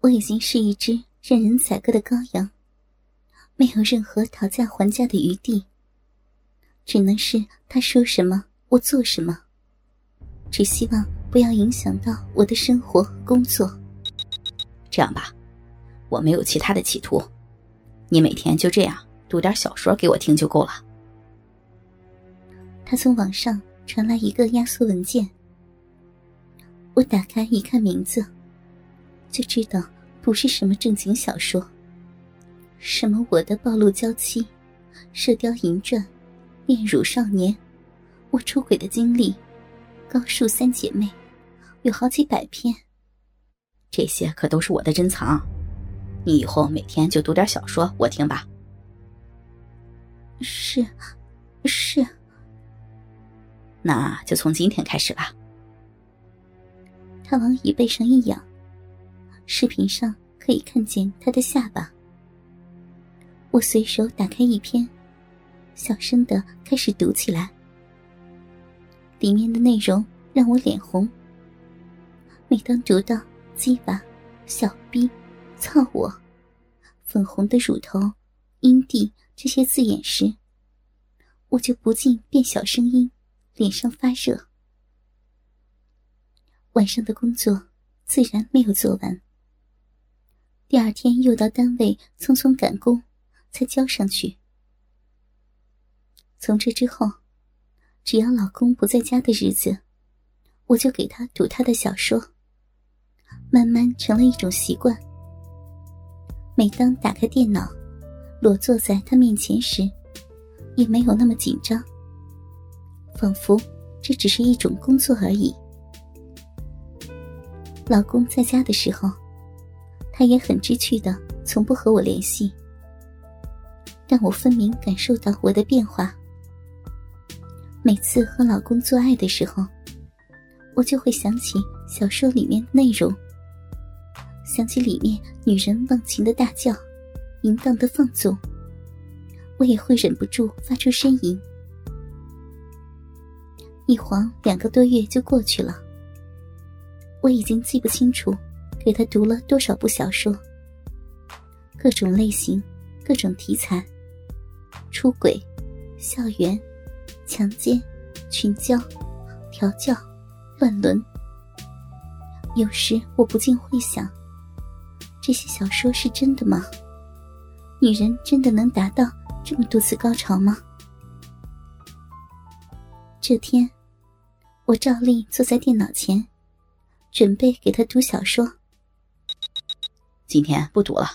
我已经是一只任人宰割的羔羊，没有任何讨价还价的余地。只能是他说什么我做什么，只希望不要影响到我的生活和工作。这样吧，我没有其他的企图，你每天就这样读点小说给我听就够了。他从网上传来一个压缩文件，我打开一看名字。就知道不是什么正经小说。什么我的暴露娇妻、射雕淫传、恋乳少年、我出轨的经历、高数三姐妹，有好几百篇。这些可都是我的珍藏，你以后每天就读点小说我听吧。是，是。那就从今天开始吧。他往椅背上一仰。视频上可以看见他的下巴。我随手打开一篇，小声的开始读起来。里面的内容让我脸红。每当读到“鸡巴”“小逼”“操我”“粉红的乳头”“阴蒂”这些字眼时，我就不禁变小声音，脸上发热。晚上的工作自然没有做完。第二天又到单位匆匆赶工，才交上去。从这之后，只要老公不在家的日子，我就给他读他的小说，慢慢成了一种习惯。每当打开电脑，裸坐在他面前时，也没有那么紧张，仿佛这只是一种工作而已。老公在家的时候。他也很知趣的，从不和我联系，但我分明感受到我的变化。每次和老公做爱的时候，我就会想起小说里面的内容，想起里面女人忘情的大叫，淫荡的放纵，我也会忍不住发出呻吟。一晃两个多月就过去了，我已经记不清楚。给他读了多少部小说？各种类型，各种题材，出轨、校园、强奸、群交、调教、乱伦。有时我不禁会想：这些小说是真的吗？女人真的能达到这么多次高潮吗？这天，我照例坐在电脑前，准备给他读小说。今天不赌了，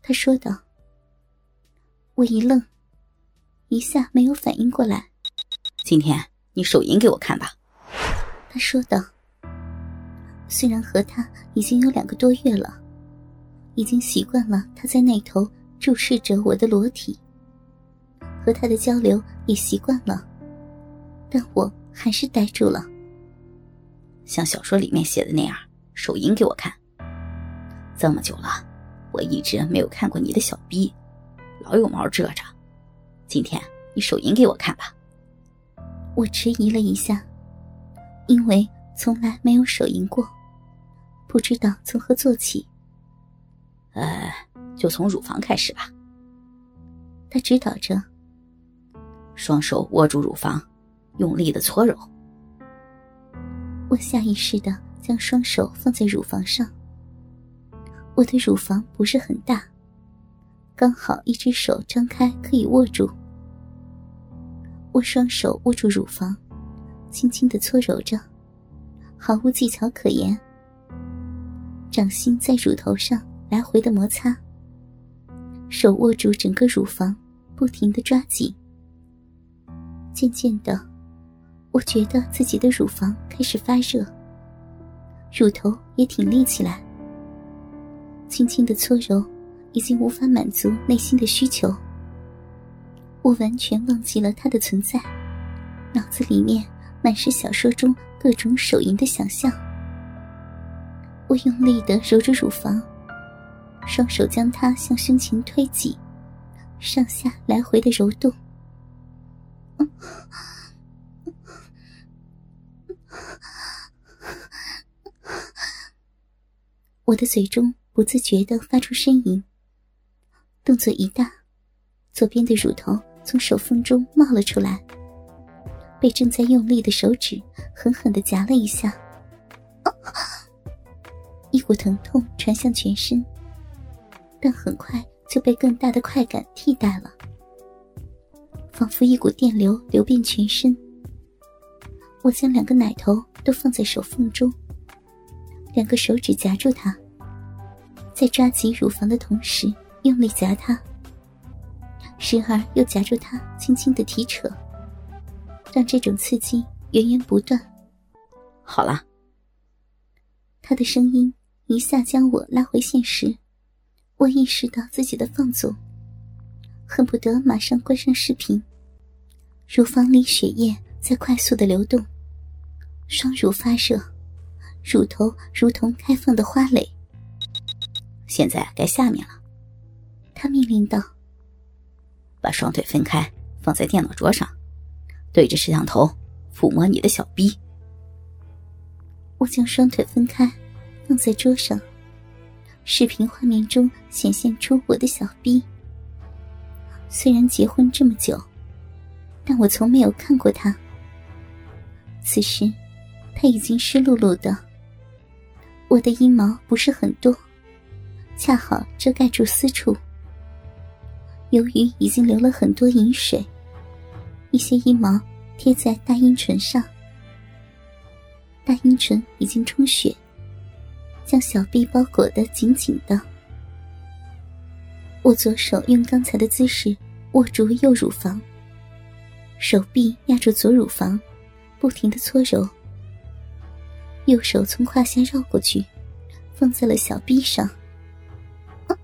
他说道。我一愣，一下没有反应过来。今天你手淫给我看吧，他说道。虽然和他已经有两个多月了，已经习惯了他在那头注视着我的裸体，和他的交流也习惯了，但我还是呆住了。像小说里面写的那样，手淫给我看。这么久了，我一直没有看过你的小逼，老有毛遮着。今天你手淫给我看吧。我迟疑了一下，因为从来没有手淫过，不知道从何做起。呃，就从乳房开始吧。他指导着，双手握住乳房，用力的搓揉。我下意识的将双手放在乳房上。我的乳房不是很大，刚好一只手张开可以握住。我双手握住乳房，轻轻的搓揉着，毫无技巧可言。掌心在乳头上来回的摩擦，手握住整个乳房，不停的抓紧。渐渐的，我觉得自己的乳房开始发热，乳头也挺立起来。轻轻的搓揉，已经无法满足内心的需求。我完全忘记了他的存在，脑子里面满是小说中各种手淫的想象。我用力的揉着乳房，双手将它向胸前推挤，上下来回的揉动。我的嘴中不自觉地发出呻吟，动作一大，左边的乳头从手缝中冒了出来，被正在用力的手指狠狠地夹了一下，一股疼痛传向全身，但很快就被更大的快感替代了，仿佛一股电流流遍全身。我将两个奶头都放在手缝中。两个手指夹住它，在抓紧乳房的同时用力夹它，时而又夹住它，轻轻的提扯，让这种刺激源源不断。好了，他的声音一下将我拉回现实，我意识到自己的放纵，恨不得马上关上视频。乳房里血液在快速的流动，双乳发热。乳头如同开放的花蕾。现在该下面了，他命令道：“把双腿分开，放在电脑桌上，对着摄像头抚摸你的小逼。”我将双腿分开，放在桌上，视频画面中显现出我的小逼。虽然结婚这么久，但我从没有看过他。此时，他已经湿漉漉的。我的阴毛不是很多，恰好遮盖住私处。由于已经流了很多饮水，一些阴毛贴在大阴唇上，大阴唇已经充血，将小臂包裹得紧紧的。我左手用刚才的姿势握住右乳房，手臂压住左乳房，不停的搓揉。右手从胯下绕过去，放在了小臂上。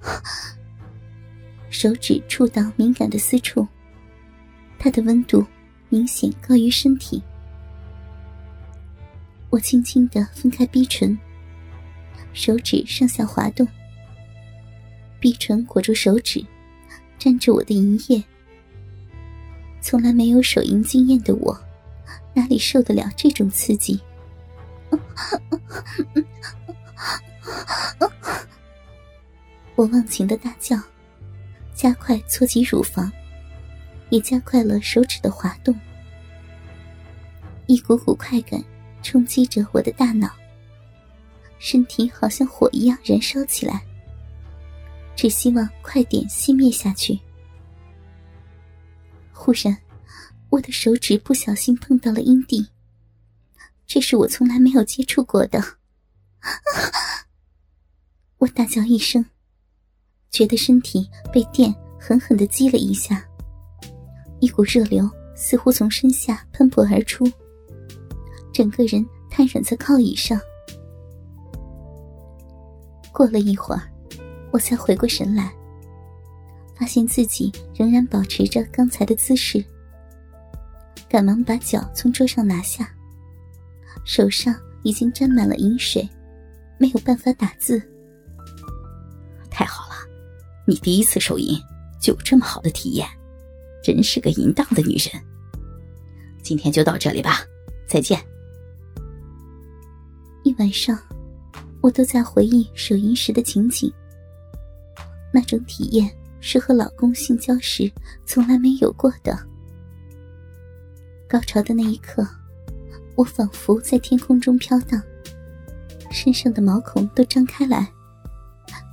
手指触到敏感的私处，它的温度明显高于身体。我轻轻的分开逼唇，手指上下滑动，逼唇裹住手指，沾着我的银液。从来没有手淫经验的我，哪里受得了这种刺激？我忘情的大叫，加快搓起乳房，也加快了手指的滑动。一股股快感冲击着我的大脑，身体好像火一样燃烧起来，只希望快点熄灭下去。忽然，我的手指不小心碰到了阴蒂。这是我从来没有接触过的，我大叫一声，觉得身体被电狠狠的击了一下，一股热流似乎从身下喷薄而出，整个人瘫软在靠椅上。过了一会儿，我才回过神来，发现自己仍然保持着刚才的姿势，赶忙把脚从桌上拿下。手上已经沾满了饮水，没有办法打字。你第一次手淫就有这么好的体验，真是个淫荡的女人。今天就到这里吧，再见。一晚上，我都在回忆手淫时的情景。那种体验是和老公性交时从来没有过的。高潮的那一刻。我仿佛在天空中飘荡，身上的毛孔都张开来，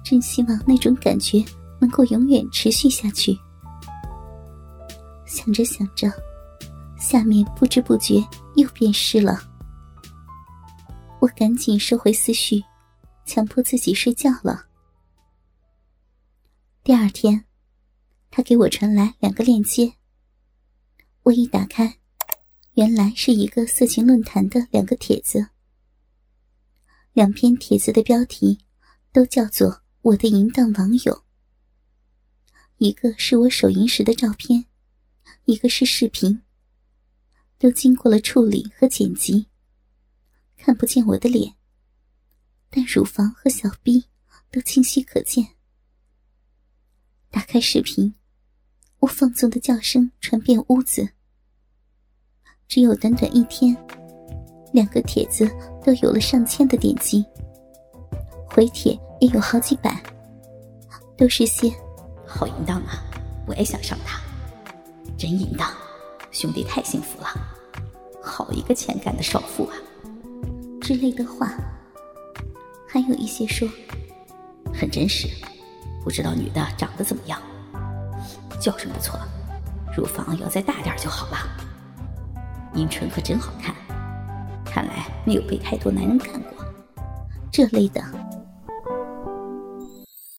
真希望那种感觉能够永远持续下去。想着想着，下面不知不觉又变湿了。我赶紧收回思绪，强迫自己睡觉了。第二天，他给我传来两个链接，我一打开。原来是一个色情论坛的两个帖子，两篇帖子的标题都叫做“我的淫荡网友”。一个是我手淫时的照片，一个是视频，都经过了处理和剪辑，看不见我的脸，但乳房和小臂都清晰可见。打开视频，我放纵的叫声传遍屋子。只有短短一天，两个帖子都有了上千的点击，回帖也有好几百，都是些好淫荡啊！我也想上他，真淫荡，兄弟太幸福了，好一个欠干的少妇啊！之类的话，还有一些说很真实，不知道女的长得怎么样，叫声不错，乳房要再大点就好了，阴唇可真好看，看来没有被太多男人干过。这类的。